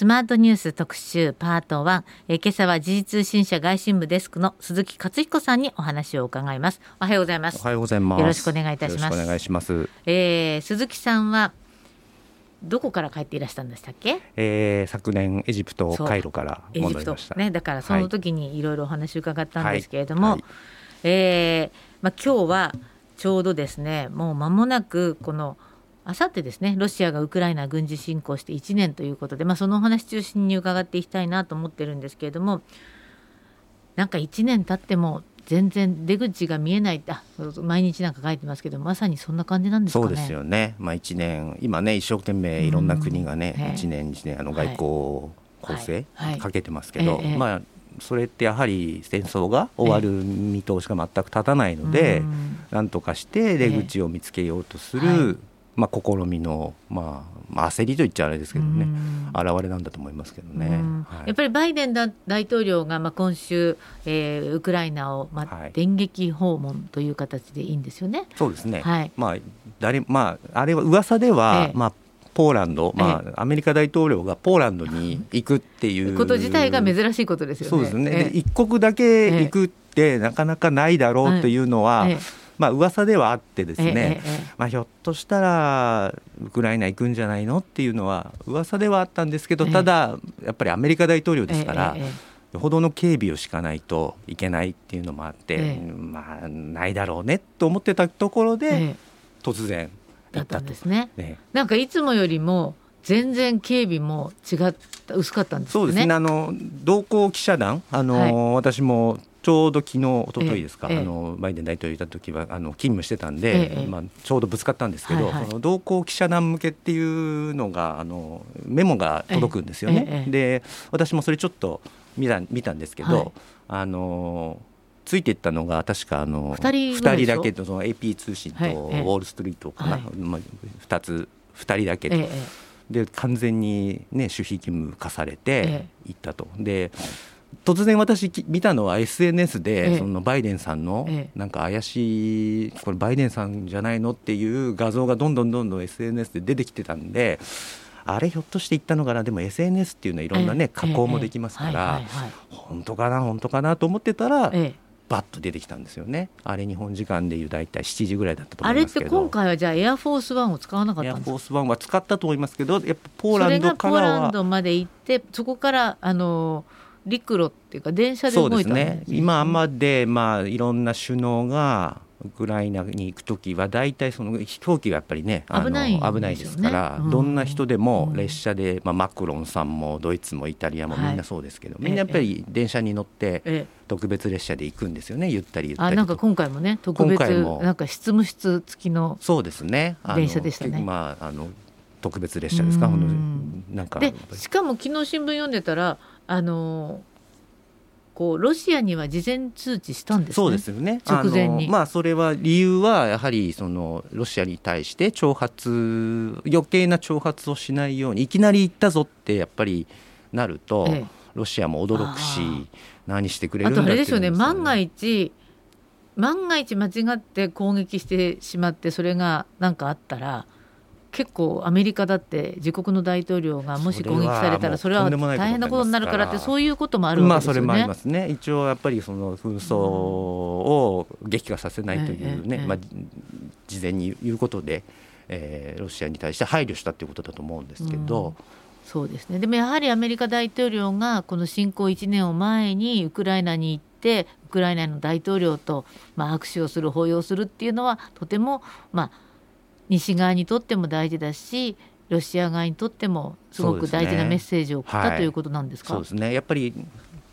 スマートニュース特集パート1、えー、今朝は時事通信社外信部デスクの鈴木克彦さんにお話を伺います。おはようございます。おはようございます。よろしくお願いいたします。お願いします。えー、鈴木さんはどこから帰っていらしたんでしたっけ、えー、昨年エジプトカイロから戻りました。ねだからその時にいろいろお話を伺ったんですけれども、はい。はい、えー、まあ今日はちょうどですねもう間もなくこのあさってですねロシアがウクライナ軍事侵攻して1年ということで、まあ、そのお話中心に伺っていきたいなと思ってるんですけれどもなんか1年経っても全然出口が見えないあ毎日なんか書いてますけどまさにそんな感じなんですかね。そうですよね、まあ、1年今ね一生懸命いろんな国がね、うん、1年1年あの外交構成かけてますけど、はいはい、まあそれってやはり戦争が終わる見通しが全く立たないので、なんとかして出口を見つけようとする、まあ、試みの、まあ、まあ、焦りと言っちゃあれですけどね、表れなんだと思いますけどね、はい、やっぱりバイデン大統領が、まあ、今週、えー、ウクライナを、まあ、電撃訪問という形でいいんですよね。そうですね、はい。まあ誰まあ、あれは噂では、ええ、まあポーランド、まあ、アメリカ大統領がポーランドに行くっていう。こと自体が珍しいことですよね。そうですね、一国だけ行くってなかなかないだろうというのは、まあ噂ではあってですね、まあ、ひょっとしたらウクライナ行くんじゃないのっていうのは噂ではあったんですけどただやっぱりアメリカ大統領ですから。よほどの警備を敷かないといけないっていうのもあって、まあないだろうねと思ってたところで、突然だったんですね、なんかいつもよりも全然警備も違った薄かったんです、ね、そうですね。あの同行記者団あの、はい、私もちょうど昨日一昨日ですか、ええ、あのバイデン大統領いた時はあの勤務してたんで、え、まあ、ちょうどぶつかったんですけど、その同行記者団向けっていうのがあのメモが届くんですよね。で私もそれちょっと見た見たんですけど、はい、あのついていったのが確かあの2人だけとその AP 通信とウォール・ストリートかな、はい、まあ、2つ2人だけと。で完全に、ね、守秘義務課されていったと。で突然私見たのは SNS でそのバイデンさんのなんか怪しいこれバイデンさんじゃないのっていう画像がどんどんどんどん SNS で出てきてたんであれひょっとして言ったのかな？でも SNS っていうのはいろんなね加工もできますから本当かな？本当かな？と思ってたらバッと出てきたんですよね。あれ日本時間でいう大体7時ぐらいだったと思いますけど。あれって今回はじゃあエアフォースワンを使わなかったんですか？エアフォースワンは使ったと思いますけどやっぱポーランドからはポーランドまで行ってそこからあのー陸路っていうか電車で動いたんです、ね、ね今までまあいろんな首脳がウクライナに行く時は大体その飛行機がやっぱりね危ない、ね、危ないですから、うん、どんな人でも列車で、まあ、マクロンさんもドイツもイタリアもみんなそうですけど、はい、みんなやっぱり電車に乗って特別列車で行くんですよね。ゆったりゆったり。あなんか今回もね特別なんか執務室付きのそうですね。電車でしたね。まああの特別列車ですか、なんか。でしかも昨日新聞読んでたらあのこうロシアには事前通知したんです、ね、そうですよね。直前に。まあそれは理由はやはりそのロシアに対して挑発余計な挑発をしないようにいきなり行ったぞってやっぱりなると、ええ、ロシアも驚くし何してくれるんだあとあれですよね。万が一万が一間違って攻撃してしまってそれが何かあったら結構アメリカだって自国の大統領がもし攻撃されたらそれは大変なことになるからってそういうこともあるわけですよね。まあそれもありますね。一応やっぱりその紛争を激化させないというね、まあ事前に言うことで、えー、ロシアに対して配慮したということだと思うんですけど。うんそうですねでもやはりアメリカ大統領がこの侵攻1年を前にウクライナに行ってウクライナの大統領とまあ握手をする抱擁するっていうのはとてもまあ西側にとっても大事だしロシア側にとってもすごく大事なメッセージを送った、ね、ということなんですか？そうですね。やっぱり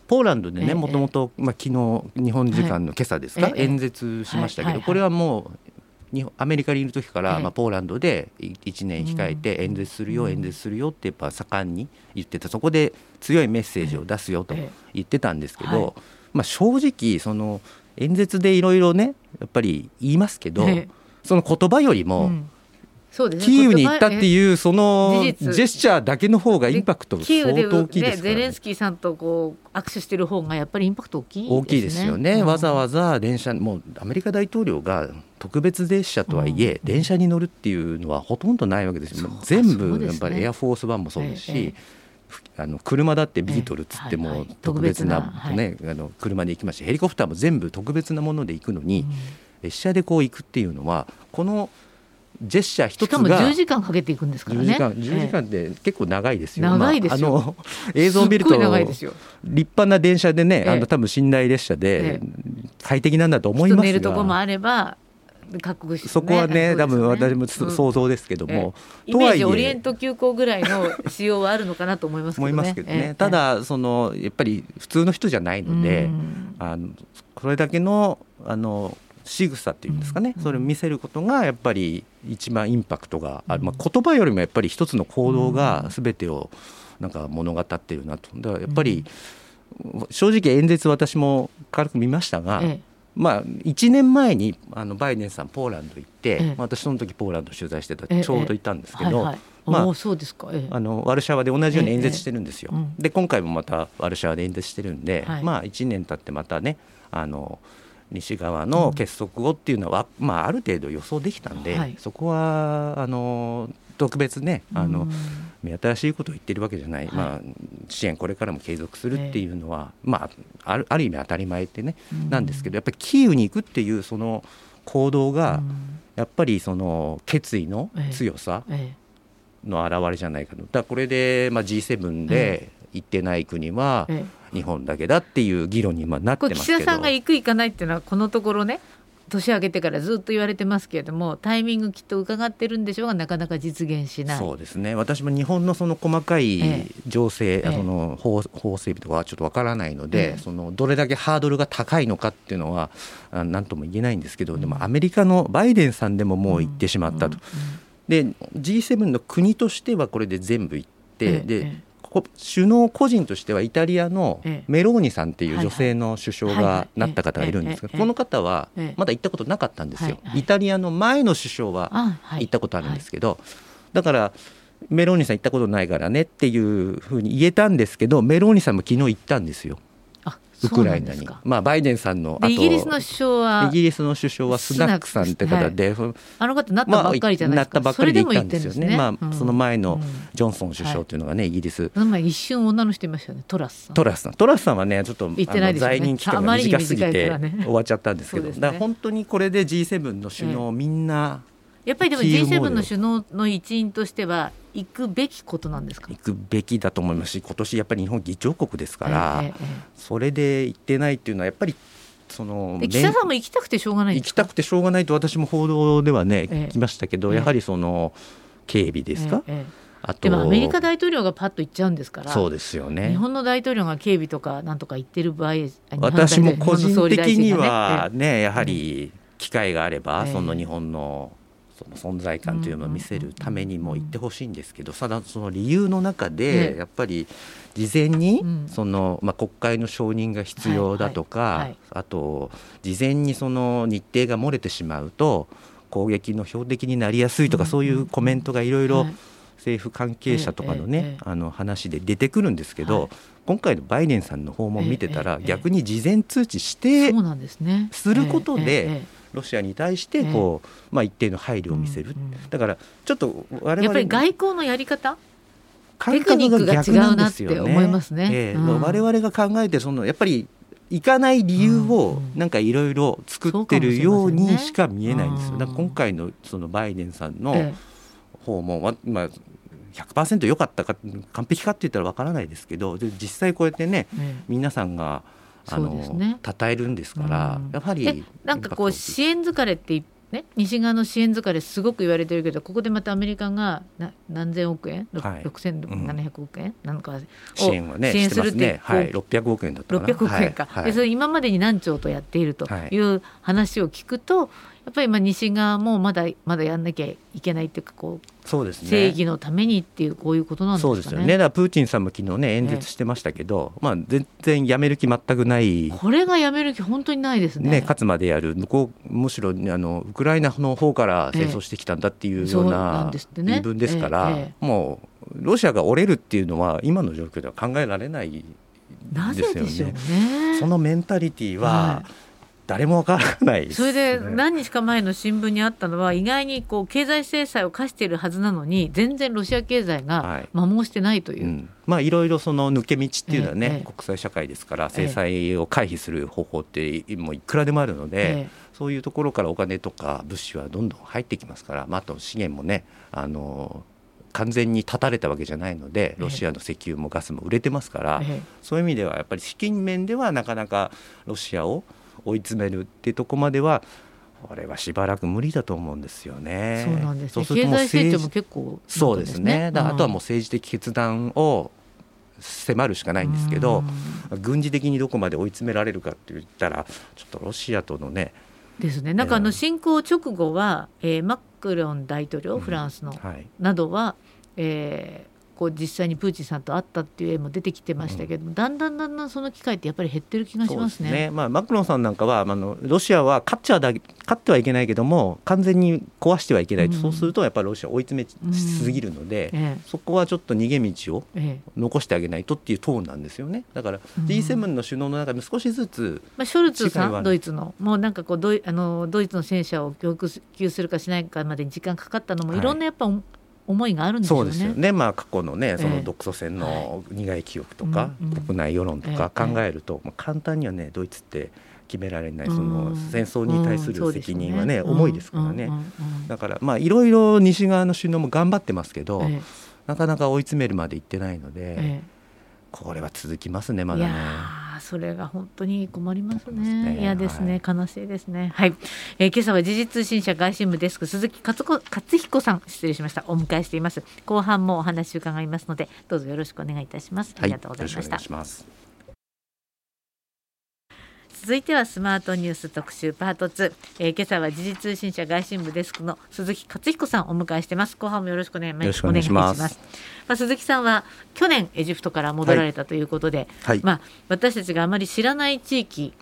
ポーランドでねもともと昨日日本時間の今朝ですか、演説しましたけど、これはもうアメリカにいる時から、まあ、ポーランドで1年控えて演説するよ、演説するよってやっぱ盛んに言ってた。そこで強いメッセージを出すよと言ってたんですけど、まあ、正直その演説でいろいろねやっぱり言いますけど、その言葉よりも、うん。そうですね、キーウに行ったっていうそのジェスチャーだけの方がインパクト相当大きいですから、ね、ゼレンスキーさんとこう握手してる方がやっぱりインパクト大きい、ね、大きいですよね、うん、わざわざ電車もうアメリカ大統領が特別列車とはいえ、電車に乗るっていうのはほとんどないわけですよ、全部やっぱりエアフォースワンもそうですし、あの車だってビートルっつっても特別なねあの車で行きましてヘリコプターも全部特別なもので行くのに列車でこう行くっていうのはこのジェスチャー一つがしかも10時間かけていくんですからね。10時間 ,10 時間って結構長いですよ、長いですよ、まあ、あの映像を見ると立派な電車でね、あの多分寝台列車で快適なんだと思いますが。寝るとこもあれば覚悟して、ね、そこはね、多分私も想像ですけども、イメージオリエント急行ぐらいの仕様はあるのかなと思いますけどね。思いますけどね。ただそのやっぱり普通の人じゃないので、あのこれだけのあの仕草っていうんですかね、それを見せることがやっぱり一番インパクトがある、まあ、言葉よりもやっぱり一つの行動が全てをなんか物語っているなと。だからやっぱり正直演説私も軽く見ましたが、まあ、1年前にあのバイデンさんポーランド行って、ええ、私その時ポーランド取材してたちょうどいたんですけど、まあ、そうですか、あのワルシャワで同じように演説してるんですよ。で今回もまたワルシャワで演説してるんで、はい、まあ1年経ってまたねあの西側の結束後っていうのは、うん、まあ、ある程度予想できたんで、はい、そこはあの特別ねあの、目新しいことを言ってるわけじゃない、はい、まあ、支援これからも継続するっていうのは、まあ、あるある意味当たり前ってね、なんですけどやっぱりキーウに行くっていうその行動が、やっぱりその決意の強さの表れじゃないかと。だこれで、まあ、G7 で行ってない国は、日本だけだっていう議論に今なってますけど。岸田さんが行く行かないっていうのはこのところね年明けてからずっと言われてますけれどもタイミングきっと伺ってるんでしょうがなかなか実現しない。そうですね。私も日本のその細かい情勢、ええ、その法法整備とかはちょっとわからないので、え、そのどれだけハードルが高いのかっていうのは何とも言えないんですけど、うん、でもアメリカのバイデンさんでももう行ってしまったと。で G7 の国としてはこれで全部行って、で首脳個人としてはイタリアのメローニさんっていう女性の首相がなった方がいるんですがこの方はまだ行ったことなかったんですよ、イタリアの前の首相は行ったことあるんですけどだからメローニさん行ったことないからねっていうふうに言えたんですけどメローニさんも昨日行ったんですよ。ウクライナに、まあ、バイデンさんのイギリスの首相はイギリスの首相はスナックさんって方で、はい、あの方なったばっかりじゃないですか、まあ、なったばっかりで行ったんですよね、ね、まあ、その前のジョンソン首相っていうのがね、イギリス。一瞬女の人いましたよね。トラスさん。トラスさん。トラスさんはねちょっと、ね、在任期間が短すぎて終わっちゃったんですけど、ね、だから本当にこれで G7 の首脳みんな、やっぱりでも G7 の首脳の一員としては行くべきことなんですか？行くべきだと思いますし今年やっぱり日本議長国ですから、ええそれで行ってないっていうのはやっぱりその岸田さんも行きたくてしょうがない行きたくてしょうがないと私も報道ではね、聞きましたけど、やはりその警備ですか、あとでもアメリカ大統領がパッと行っちゃうんですからそうですよね。日本の大統領が警備とかなんとか言ってる場合私も個人的にはねやはり機会があれば、その日本のその存在感というのを見せるためにも言ってほしいんですけどただその理由の中でやっぱり事前にその、まあ、国会の承認が必要だとか、あと事前にその日程が漏れてしまうと攻撃の標的になりやすいとか、そういうコメントがいろい。ろ政府関係者とかのね、あの話で出てくるんですけど、今回のバイデンさんの訪問見てたら、逆に事前通知してすることで。ロシアに対してこう、まあ、一定の配慮を見せる、だからちょっと我々やっぱり外交のやり方？テクニックが違うなって思いますね。えー、我々が考えてそのやっぱり行かない理由をなんかいろいろ作ってるようにしか見えないんですよ。今回のそのバイデンさんの訪問は、まあ100%良かったか完璧かって言ったらわからないですけど実際こうやってね、皆さんがあの、ね、称えるんですから、うん、やはりなんかこう支援疲れってね、西側の支援疲れすごく言われてるけどここでまたアメリカがな何千億円、はい、6700億円、うん、なんか支援はね支援するって、ね、はい、600億円だったかな。600億円か、はい、でそれ今までに何兆とやっているという話を聞くと、やっぱり今西側もまだまだやんなきゃいけないっていうかこうそうです、ね、正義のためにっていうこういうことなんですかね。そうですよね。だからプーチンさんも昨日ね演説してましたけど、ええ、まあ全然やめる気全くない。これがやめる気本当にないですね。ね勝つまでやる向こうむしろあのウクライナの方から戦争してきたんだっていうような言い分ですから、え、もうロシアが折れるっていうのは今の状況では考えられないですよね。ねそのメンタリティーは、はい誰もわからない、ね、それで何日か前の新聞にあったのは意外にこう経済制裁を課しているはずなのに全然ロシア経済が摩耗してないという、はいうん、まあいろいろその抜け道っていうのはね、ええ、国際社会ですから制裁を回避する方法ってもういくらでもあるので、え、そういうところからお金とか物資はどんどん入ってきますから、まあ、あと資源もねあの完全に断たれたわけじゃないのでロシアの石油もガスも売れてますから、そういう意味ではやっぱり資金面ではなかなかロシアを追い詰めるっていうとこまではこれはしばらく無理だと思うんですよね。そうなんです、ね、経済成長も結構、ね、そうですね。だあとはもう政治的決断を迫るしかないんですけど、軍事的にどこまで追い詰められるかって言ったらちょっとロシアとのねですね。なんかあの侵攻直後は、えー、マクロン大統領フランスの、うんはい、などは、えー、こう実際にプーチンさんと会ったっていう絵も出てきてましたけど、うん、だんだんだんだんその機会ってやっぱり減ってる気がしますね。すね。まあ、マクロンさんなんかはあのロシアは勝っちゃだ勝ってはいけないけども完全に壊してはいけない、うん、そうするとやっぱりロシア追い詰めしすぎるので、うん。ええ、そこはちょっと逃げ道を残してあげないとっていうトーンなんですよね。だから G7 の首脳の中で少しずつ、まあ、ショルツさんドイツのもうなんかこうドイあのドイツの戦車を供給するかしないかまでに時間かかったのも、い、ろんなやっぱ思いがあるんですよね。そうですよね。まあ過去のねその独ソ戦の苦い記憶とか、えー、国内世論とか考えると、えー、簡単にはねドイツって決められないその戦争に対する責任はね、重いですからね、だからまあいろいろ西側の首脳も頑張ってますけど、なかなか追い詰めるまでいってないので、これは続きますねまだね。それが本当に困りますね。嫌、ね、ですね、はい、悲しいですね。はい、えー、今朝は時事通信社外信部デスク鈴木勝子勝彦さん失礼しましたお迎えしています。後半もお話伺いますのでどうぞよろしくお願いいたします。ありがとうございました。はい続いてはスマートニュース特集パート2、えー、今朝は時事通信社外信部デスクの鈴木勝彦さんをお迎えしてます。後半もよろしくお願いします。まあ、鈴木さんは去年エジプトから戻られたということで、はい、まあ、私たちがあまり知らない地域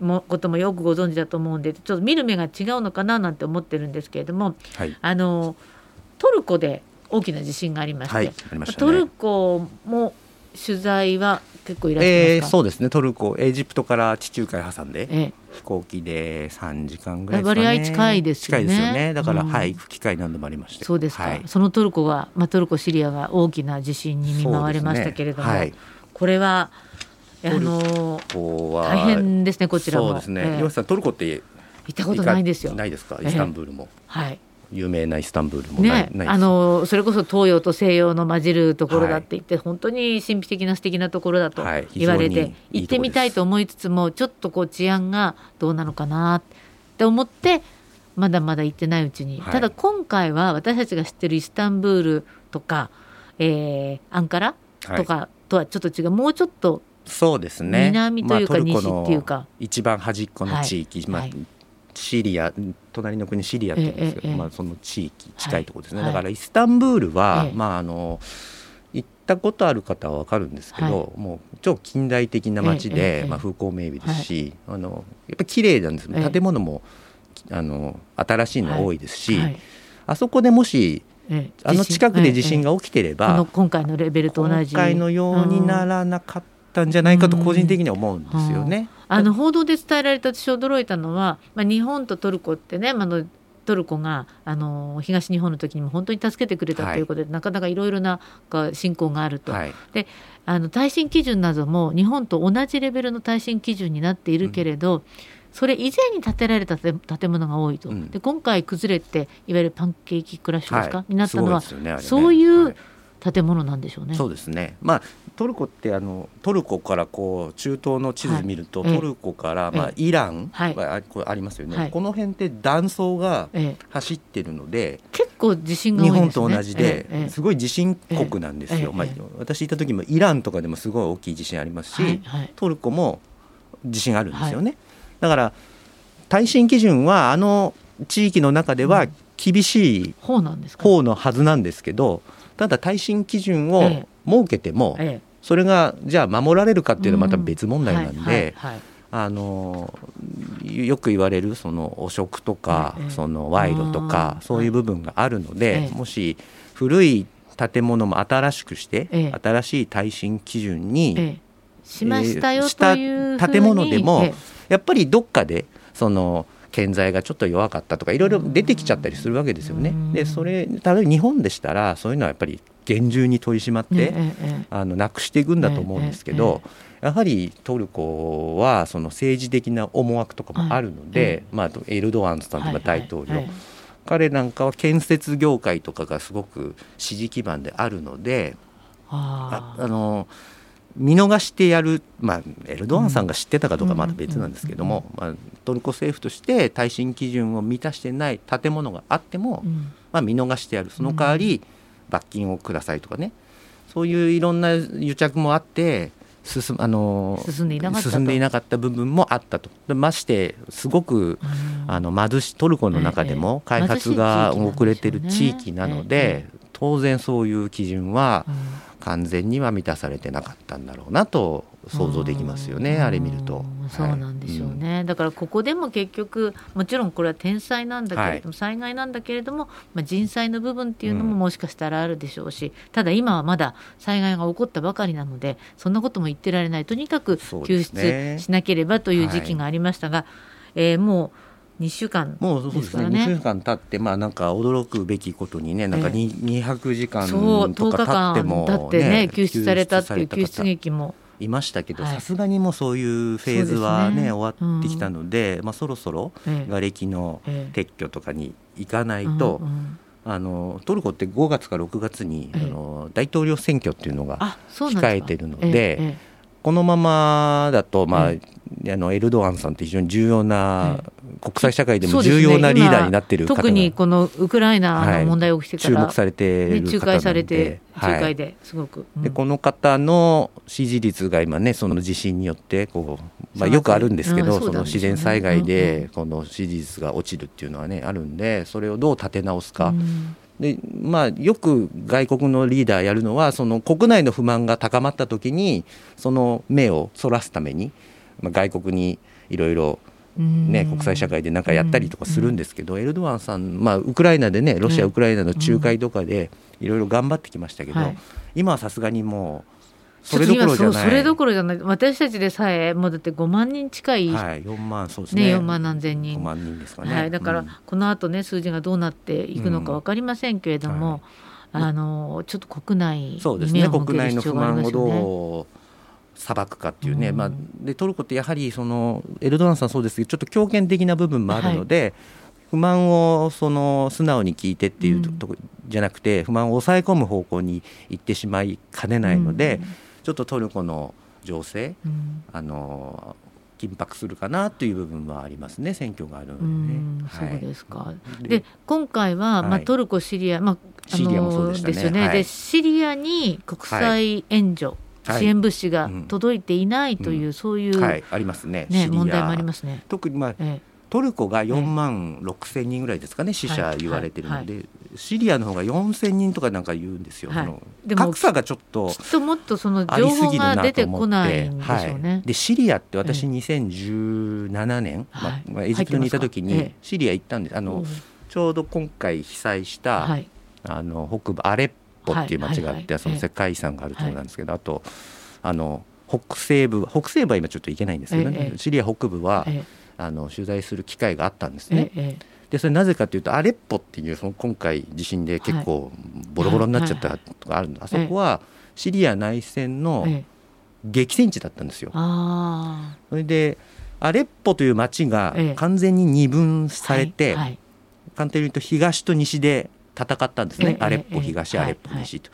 も、こともよくご存知だと思うんでちょっと見る目が違うのかななんて思ってるんですけれども、はい、あのトルコで大きな地震がありまして、はいね、トルコも取材は結構いらっしゃいますか、えー、そうですね。トルコエジプトから地中海挟んで、ええ、飛行機で3時間ぐらいですかね。割合近いですよね。近いですよね。だから、うん、はい行く機会何度もありまして。そうですか、はい、そのトルコは、まあ、トルコシリアが大きな地震に見舞われましたけれども、ねはい、これはあの大変ですねこちらも。そうですね、えー、さんトルコって行ったことないですよ。ないですか？イスタンブールも、えー、はい有名なイスタンブールもね、あのそれこそ東洋と西洋の混じるところだって言って、はい、本当に神秘的な素敵なところだと言われて、はい、行ってみたいと思いつつもちょっとこう治安がどうなのかなって思ってまだまだ行ってないうちに、はい、ただ今回は私たちが知ってるイスタンブールとか、えー、アンカラとかとはちょっと違う。もうちょっとそうですね。南というか西っていうか、一番端っこの地域、まあ、シリア隣の国シリアって言うんですけど、ええ、まあ、その地域近いところですね、はい、だからイスタンブールは、え、まああの行ったことある方は分かるんですけど、はい、もう超近代的な街で、まあ、風光明媚ですし、はい、あのやっぱり綺麗なんです建物もあの新しいの多いですし、あそこでもしあの近くで地震が起きてれば、今回のレベルと同じ。今回のようにならなかったんじゃないかと個人的には思うんですよね。あの報道で伝えられた私驚いたのは、まあ、日本とトルコってね、まあのトルコがあの東日本の時にも本当に助けてくれたということで、はい、なかなかいろいろな信仰があると、はい、であの耐震基準なども日本と同じレベルの耐震基準になっているけれど、うん、それ以前に建てられた建物が多いと、うん、で今回崩れていわゆるパンケーキクラッシュですか、はい、になったのは、ねね、そういう建物なんでしょうね。そうですね。まあトルコってあのトルコからこう中東の地図見ると、はい、トルコからまあイランはあ,、これありますよね、はい、この辺って断層が走ってるので、結構地震が、ね、日本と同じで、すごい地震国なんですよ。まあ私いた時もイランとかでもすごい大きい地震ありますし、トルコも地震あるんですよね。だから耐震基準はあの地域の中では厳しい方のはずなんですけど。ただ耐震基準を設けても、ええ、それがじゃあ守られるかっていうのはまた別問題なんで。あのよく言われるその汚職とか、その賄賂とかそういう部分があるので、もし古い建物も新しくして、新しい耐震基準にしましたよという建物でもやっぱりどっかでその建材がちょっと弱かったとかいろいろ出てきちゃったりするわけですよね。でそれ例えば日本でしたらそういうのはやっぱり厳重に取り締まって、あのなくしていくんだと思うんですけど、やはりトルコはその政治的な思惑とかもあるので、まあ、エルドアンさんとか大統領、彼なんかは建設業界とかがすごく支持基盤であるのでああの見逃してやる、まあ、エルドアンさんが知ってたかどうかまた別なんですけども、まあ、トルコ政府として耐震基準を満たしてない建物があっても、まあ、見逃してやる。その代わり罰金をくださいとかね。そういういろんな癒着もあって進あの進んでいなかった進んでいなかった部分もあったと。ましてすごく、あの貧しトルコの中でも開発が遅れてる地域なので、当然そういう基準は完全には満たされてなかったんだろうなと想像できますよね、あれ見ると。そうなんでしょうね、はい。うん、だからここでも結局もちろんこれは天災なんだけれども、はい、災害なんだけれども、まあ、人災の部分っていうのももしかしたらあるでしょうし、うん、ただ今はまだ災害が起こったばかりなのでそんなことも言ってられない。とにかく救出しなければという時期がありましたが、はい、えー、もう2週間、もうそうですね2週間経ってまあなんか驚くべきことにねなんか200時間とか経っても、ね、経ってね救出されたっていう救出劇も。いましたけどさすがにもうそういうフェーズはね、ね、終わってきたので、うん、まあ、そろそろ瓦礫の撤去とかに行かないと、ええうんうん。あのトルコって5月か6月に、あの大統領選挙っていうのが控えてるので、このままだと、まあ、あのエルドアンさんって非常に重要な、国際社会でも重要なリーダーになってる方が、ね、特にこのウクライナの問題起きてから、はい、注目されてる仲介されて仲介ですごく、うん、でこの方の支持率が今ねその地震によってこう、まあ、よくあるんですけど、その自然災害でこの支持率が落ちるっていうのはねあるんでそれをどう立て直すか。うん。でまあ、よく外国のリーダーやるのはその国内の不満が高まった時にその目をそらすために、まあ、外国にいろいろね、国際社会で何かやったりとかするんですけど、エルドアンさん、まあ、ウクライナでねロシア、ウクライナの仲介とかでいろいろ頑張ってきましたけど、今はさすがにもうそれどころじゃない。それどころじゃない。私たちでさえもうだって5万人近い、はい、4万そうですね。ね4万何千人。5万人ですかね、はい、だからこの後ね数字がどうなっていくのか分かりませんけれども、あのちょっと国内にそうですね。国内の不満をどう裁くかっていうね、うん、まあ、でトルコってやはりそのエルドアンさんそうですけどちょっと強権的な部分もあるので、はい、不満をその素直に聞いてっていうとこじゃなくて、不満を抑え込む方向に行ってしまいかねないので、うん、ちょっとトルコの情勢、うん、あの緊迫するかなという部分はありますね選挙があるので、ね。はい、そうですか。で今回は、まあ、トルコシリア、まあ、あのシリアですよね、でシリアに国際援助、支援物資が届いていないという、そういう、はい、ありますねね問題もありますね。特に、まあ、ええ。トルコが4万6千人ぐらいですかね、死者言われてるので、シリアの方が4千人とかなんか言うんですよ、はい、でも格差がちょっときっともっとその情報が出てこないんでしょうね。はい、でシリアって私2017年、まあ、エジプトにいた時にシリア行ったんです。あの、ちょうど今回被災した、あの北部アレッポっていう町があって、その世界遺産があるところなんですけど、あとあの北西部北西部は今ちょっと行けないんですけどね、シリア北部は、あの取材する機会があったんですね。でそれなぜかというとアレッポっていうその今回地震で結構ボロボロになっちゃったとかあるんで、あそこはシリア内戦の激戦地だったんですよ。それでアレッポという町が完全に二分されて、簡単に言うと東と西で戦ったんですね、アレッポ東、アレッポ西と。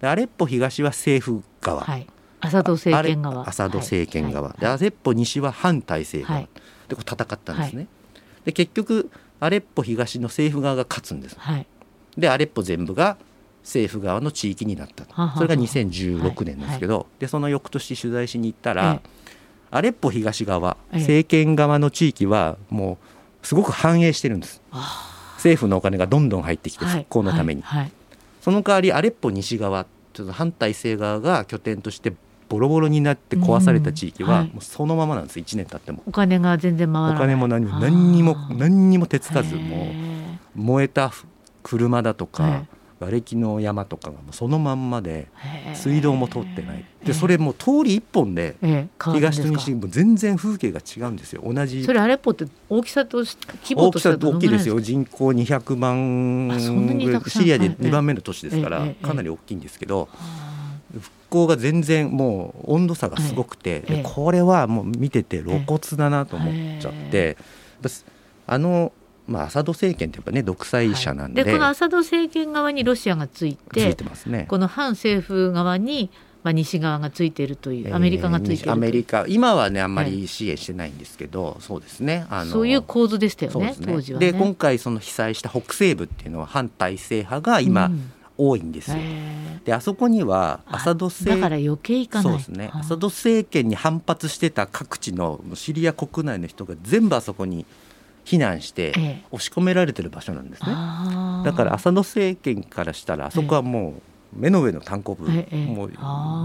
でアレッポ東は政府側、アサド政権側。アサド政権側、でアレッポ西は反体制側、でこう戦ったんですね。で結局アレッポ東の政府側が勝つんです。でアレッポ全部が政府側の地域になったと。それが2016年ですけど、でその翌年取材しに行ったら、アレッポ東側政権側の地域はもうすごく繁栄してるんです。政府のお金がどんどん入ってきて復興のために、その代わりアレッポ西側ちょっと反体制側が拠点としてボロボロになって壊された地域はもうそのままなんです、1年経っても。お金が全然回らない。お金も何何にも何にも手つかずもう燃えた車だとか瓦礫の山とかがもうそのまんまで水道も通ってない。でそれも通り一本で東と西も全然風景が違うんですよ。同じ。それアレポって大きさと規模としては大きいですよ。人口200万シリアで2番目の都市ですからかなり大きいんですけど復興が全然もう温度差がすごくてこれはもう見てて露骨だなと思っちゃってあのまあ、アサド政権というかね独裁者なんで。はい、でこのアサド政権側にロシアがついててます、ね、この反政府側に、まあ、西側がついているというアメリカがついている、アメリカ。今はねあんまり支援してないんですけど、はい、そうですね。あのそういう構図でしたよね、ね、当時は、ね、で今回その被災した北西部っていうのは反体制派が今、うん。多いんですよ。であそこにはアサド政だから余計いかそうですね。アサド政権に反発してた各地のシリア国内の人が全部あそこに避難して押し込められてる場所なんですね、だからアサド政権からしたらあそこはもう目の上の単行部、もう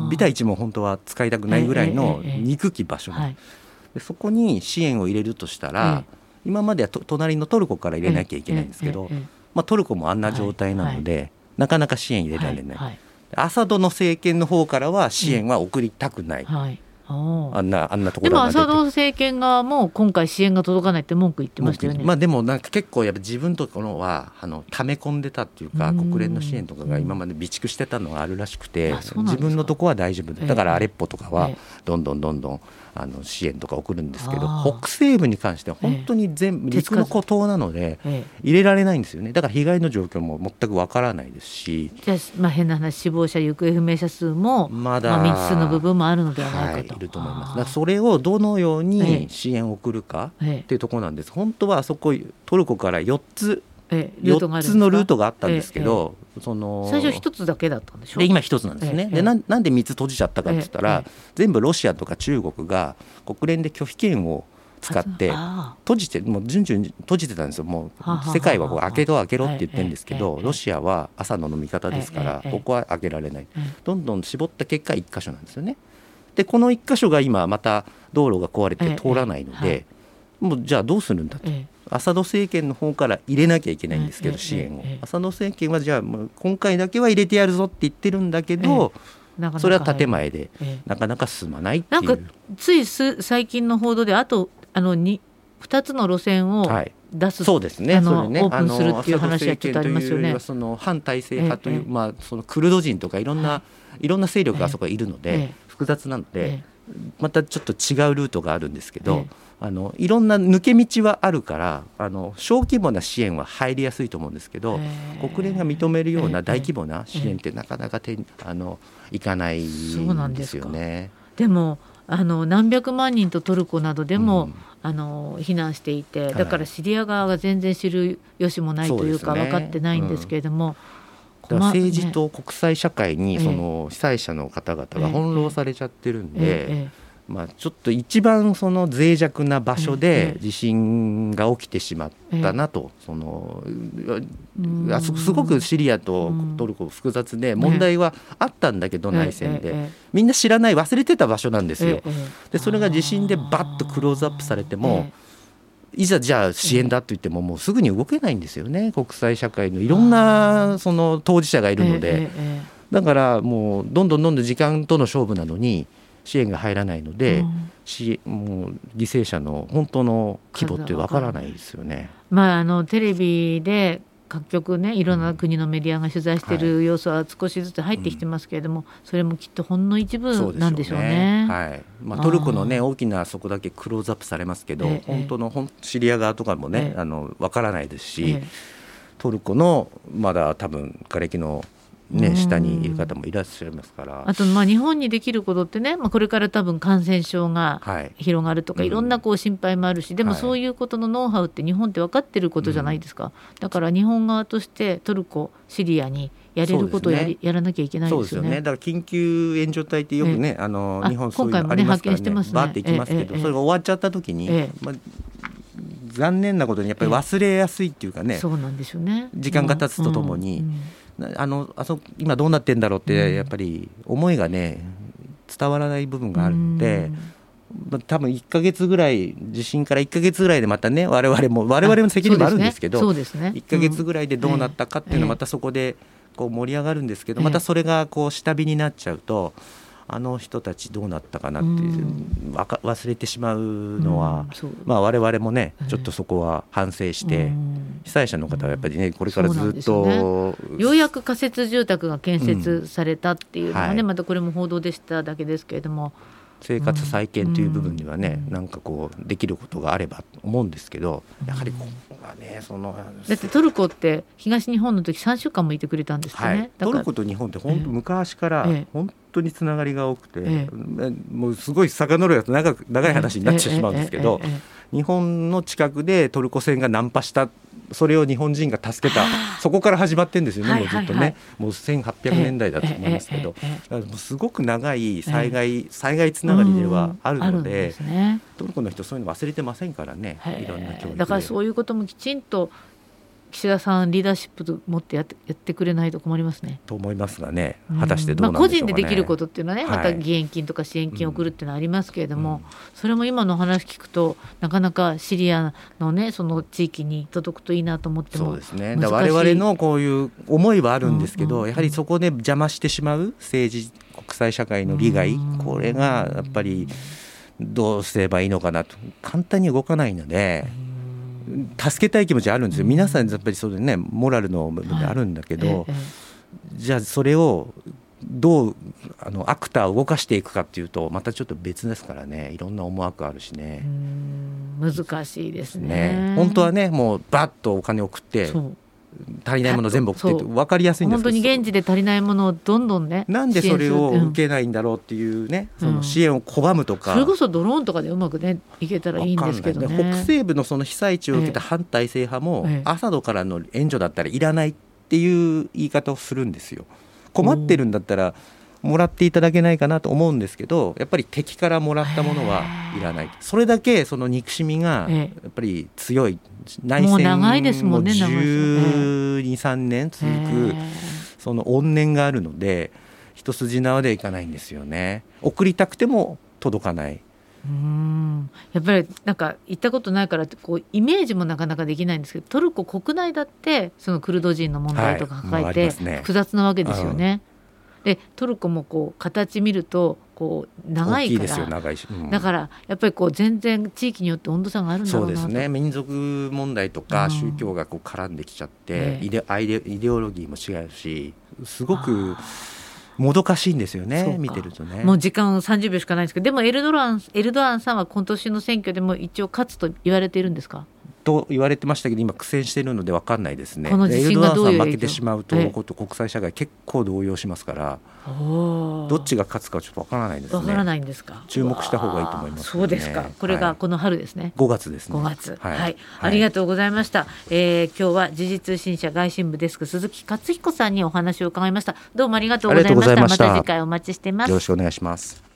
ビタ一も本当は使いたくないぐらいの憎き場所でそこに支援を入れるとしたら、今までは隣のトルコから入れなきゃいけないんですけど、まあ、トルコもあんな状態なので、なかなか支援入れられない、アサドの政権の方からは支援は送りたくない、あんなあんなところでもアサド政権側も今回支援が届かないって文句言ってましたよね。まあでもなんか結構やっぱ自分とこのはあの溜め込んでたっていうか国連の支援とかが今まで備蓄してたのがあるらしくて自分のとこは大丈夫だ。からアレッポとかはどんどんどんどんあの支援とか送るんですけど北西部に関しては本当に全部陸の孤島なので入れられないんですよね。だから被害の状況も全くわからないですし。じゃあまあ変な話死亡者行方不明者数もまだ、まあ、未知数の部分もあるのではないかと、はい、いると思います。だそれをどのように支援を送るかっていうところなんです。本当はあそこトルコから4つ4つのルートがあったんですけど、その最初一つだけだったんでしょ？で今一つなんですね、でなんなんで3つ閉じちゃったかって言ったら、全部ロシアとか中国が国連で拒否権を使って閉じてもう順々閉じてたんですよ。もう世界はこう開けろ開けろって言ってるんですけどロシアは朝野の味方ですからここは開けられない。どんどん絞った結果1箇所なんですよね。でこの1箇所が今また道路が壊れて通らないのでもうじゃあどうするんだと。アサド政権の方から入れなきゃいけないんですけど、支援を、アサド政権はじゃあもう今回だけは入れてやるぞって言ってるんだけど、それは建前で、なかなか進まないっていう。なんかついす最近の報道であとあの 2, 2つの路線を出す、はい、そうですねあのね。オープンするっていう話はちょっとありますよね。その反体制派という、まあ、そのクルド人とかいろんな、はい、いろんな勢力がそこにいるので、複雑なので、またちょっと違うルートがあるんですけど。あのいろんな抜け道はあるからあの小規模な支援は入りやすいと思うんですけど国連が認めるような大規模な支援ってなかなか手あのいかないんですよね。でもあの何百万人とトルコなどでも、うん、あの避難していてだからシリア側が全然知る由もないというか分かってないんですけれども。政治と国際社会にその被災者の方々が翻弄されちゃってるんで、え。ええまあ、ちょっと一番その脆弱な場所で地震が起きてしまったなと、そのすごくシリアとトルコ複雑で問題はあったんだけど内戦で。みんな知らない忘れてた場所なんですよ。でそれが地震でバッとクローズアップされてもいざじゃあ支援だと言ってももうすぐに動けないんですよね。国際社会のいろんなその当事者がいるので。だからもうどんどんどんどん時間との勝負なのに。支援が入らないので、うん、もう犠牲者の本当の規模ってわからないですよね。まあ、あのテレビで各局ねいろんな国のメディアが取材している様子は少しずつ入ってきてますけれども、はい、それもきっとほんの一部なんでしょうね。うねはい。まあ、トルコのね大きなそこだけクローズアップされますけど、ええ、本当の本シリア側とかもね、え、あの分からないですし、トルコのまだ多分瓦礫のね、下にいる方もいらっしゃいますから。あとまあ日本にできることってね、まあ、これから多分感染症が広がるとか、はい、いろんなこう心配もあるし、うん、でもそういうことのノウハウって日本って分かってることじゃないですか、だから日本側としてトルコシリアにやれることをやり、ね、やらなきゃいけないですよね。よね。だから緊急援助隊ってよくね、あの日本そういうのありますからね、ねね。バーっていきますけど、それが終わっちゃった時に、まあ残念なことにやっぱり忘れやすいっていうかね、そうなんですよね。時間が経つとともに、うんあのあそ今どうなってんだろうってやっぱり思いがね伝わらない部分があるので。多分1か月ぐらい地震から1か月ぐらいでまたね我々も我々の責任もあるんですけどそうですね、1か月ぐらいでどうなったかっていうのをまたそこでこう盛り上がるんですけどまたそれがこう下火になっちゃうと。あの人たちどうなったかなっていう、忘れてしまうのは、うん、まあ、我々もねちょっとそこは反省して、被災者の方はやっぱりねこれからずっと、ね、ようやく仮設住宅が建設されたっていうのはね、はい、またこれも報道でしただけですけれども。生活再建という部分にはね、うん、なんかこうできることがあればと思うんですけどやはりここがねそのだってトルコって東日本の時3週間もいてくれたんですよね、はい、トルコと日本って本当昔から本当につながりが多くて、ええ、もうすごい遡るやつ長長い話になってしまうんですけど、日本の近くでトルコ船が難破したそれを日本人が助けた。そこから始まってんですよね、もうずっとね、もう1800年代だと思いますけど、すごく長い災害、災害つながりではあるので、トルコの人そういうの忘れてませんからね、いろんな教育だからそういうこともきちんと岸田さんリーダーシップと持ってやってやってくれないと困りますね。と思いますがね。果たしてどうなんでしょうか、ね、まあ、個人でできることっていうのはね、また義援金とか支援金を送るっていうのはありますけれども、うん、それも今の話聞くとなかなかシリアのねその地域に届くといいなと思ってもそうですね。だ我々のこういう思いはあるんですけど、うんうん、やはりそこで邪魔してしまう政治国際社会の利害、これがやっぱりどうすればいいのかなと。簡単に動かないので。助けたい気持ちあるんですよ、皆さんやっぱりそうでねモラルの部分であるんだけど、はいじゃあそれをどうあのアクターを動かしていくかっていうとまたちょっと別ですからね。いろんな思惑あるしね。難しいですね、ね、本当はねもうバッとお金を送って足りないもの全部送って分かりやすいんですけど。本当に現地で足りないものをどんどんねなんでそれを受けないんだろうっていうね、うん、その支援を拒むとか、それこそドローンとかでうまくねいけたらいいんですけど、ね、北西部のその被災地を受けた反体制派も、ええ、アサドからの援助だったらいらないっていう言い方をするんですよ。困ってるんだったらもらっていただけないかなと思うんですけどやっぱり敵からもらったものはいらない。それだけその憎しみがやっぱり強い。内戦も長いですもんね1 2 3年続くその怨念があるので一筋縄ではいかないんですよね。送りたくても届かない。うん。やっぱりなんか行ったことないからこうイメージもなかなかできないんですけどトルコ国内だってそのクルド人の問題とか抱えて複雑なわけですよね。はいでトルコもこう形見るとこう長いからうん、だからやっぱりこう全然地域によって温度差があるんだろうなそうですね。民族問題とか宗教がこう絡んできちゃって、うん、イデイデオロギーも違うしすごくもどかしいんですよね見てるとね。もう時間30秒しかないんですけどでもエルドランエルドアンさんは今年の選挙でも一応勝つと言われているんですか？と言われてましたけど今苦戦しているので分かんないですね。この地震がどういう負けてしまうと、こと国際社会結構動揺しますからどっちが勝つかちょっと分からないですね。分からないんですか？注目した方がいいと思います、ね、そうですか。これがこの春ですね、はい、5月ですね。5月、はい、はい、ありがとうございました、えー、今日は時事通信社外信部デスク鈴木克彦さんにお話を伺いました。どうもありがとうございました。また次回お待ちしてます。よろしくお願いします